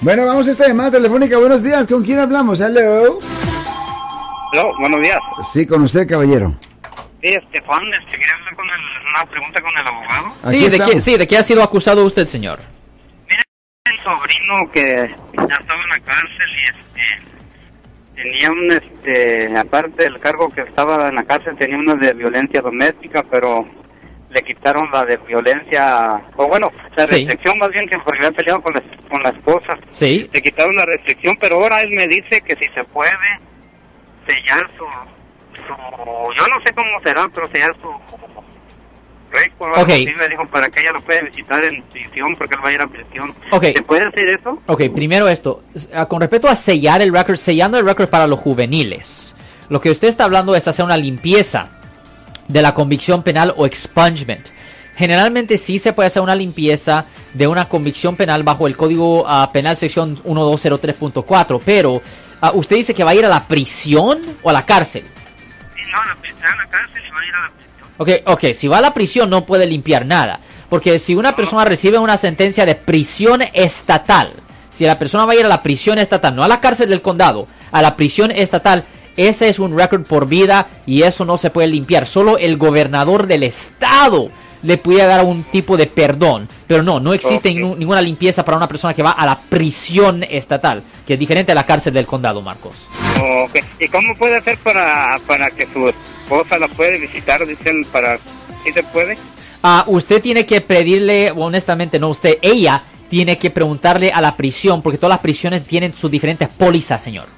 Bueno, vamos a esta llamada telefónica. Buenos días, ¿con quién hablamos? Hello. Hello, buenos días. Sí, con usted, caballero. Sí, este, Juan, este, quería hablar con el, una pregunta con el abogado. Sí de, qué, sí, ¿de qué ha sido acusado usted, señor? Mira, mi sobrino que ya estaba en la cárcel y este tenía un este aparte del cargo que estaba en la cárcel tenía uno de violencia doméstica, pero le quitaron la de violencia o bueno, la Sí. restricción más bien que porque había peleado con la, con la esposa. Sí. Le quitaron la restricción, pero ahora él me dice que si se puede sellar su, su yo no sé cómo será, pero sellar su récord. algo Ok. así, me dijo para que ella lo pueda visitar en prisión porque él va a ir a prisión. Ok. ¿Se puede hacer eso? Ok, primero esto. Ah, Con respecto a sellar el récord, sellando el récord para los juveniles. Lo que usted está hablando es hacer una limpieza de la convicción penal o expungement. Generalmente sí se puede hacer una limpieza de una convicción penal bajo el Código ah, Penal sección 1203.4, pero ah, usted dice que va a ir a la prisión o a la cárcel. Sí, no, la en la cárcel y va a ir a la prisión. Ok, ok, si va a la prisión no puede limpiar nada. Porque si una persona recibe una sentencia de prisión estatal, si la persona va a ir a la prisión estatal, no a la cárcel del condado, a la prisión estatal, ese es un récord por vida y eso no se puede limpiar. Solo el gobernador del estado le puede dar un tipo de perdón. Pero no, no existe ninguna limpieza para una persona que va a la prisión estatal, que es diferente a la cárcel del condado, Marcos. ¿Y cómo puede hacer para, para que su esposa la puede visitar? Dicen, para... ¿Sí se puede? Ah, usted tiene que pedirle, honestamente no usted, ella tiene que preguntarle a la prisión, porque todas las prisiones tienen sus diferentes pólizas, señor.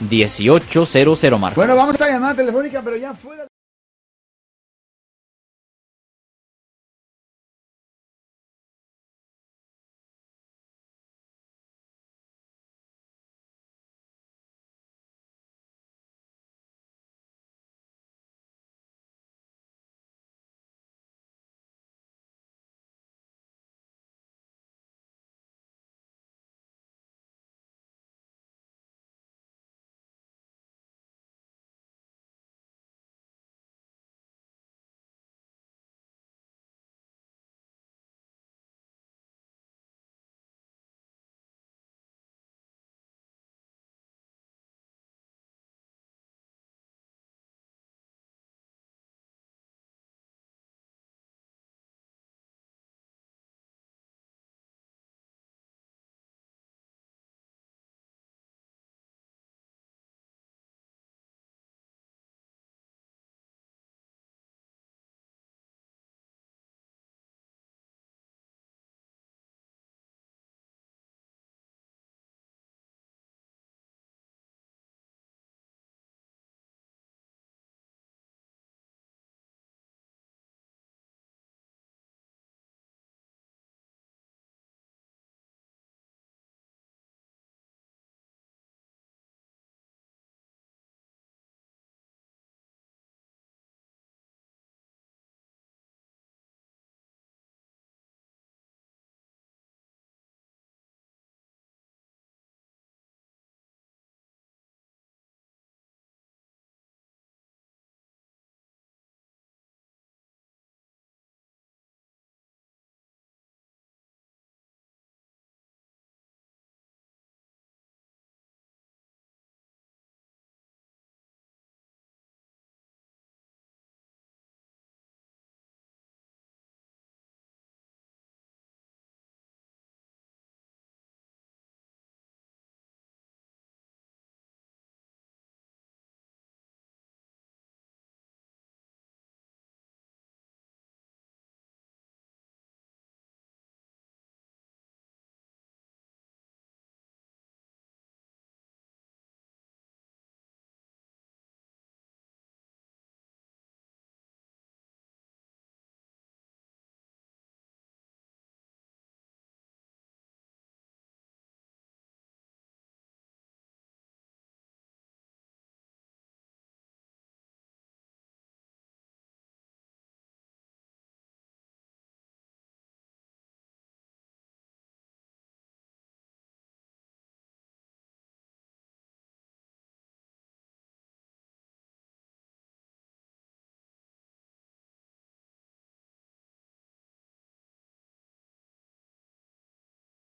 1-800-530-1800, Marcos. Bueno, vamos a esta llamada telefónica, pero ya fuera.